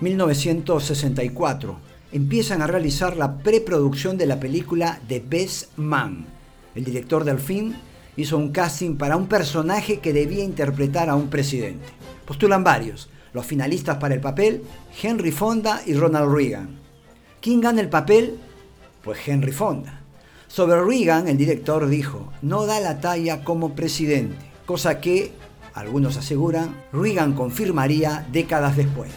1964, empiezan a realizar la preproducción de la película The Best Man. El director del film hizo un casting para un personaje que debía interpretar a un presidente. Postulan varios, los finalistas para el papel, Henry Fonda y Ronald Reagan. ¿Quién gana el papel? Pues Henry Fonda. Sobre Reagan, el director dijo, no da la talla como presidente, cosa que, algunos aseguran, Reagan confirmaría décadas después.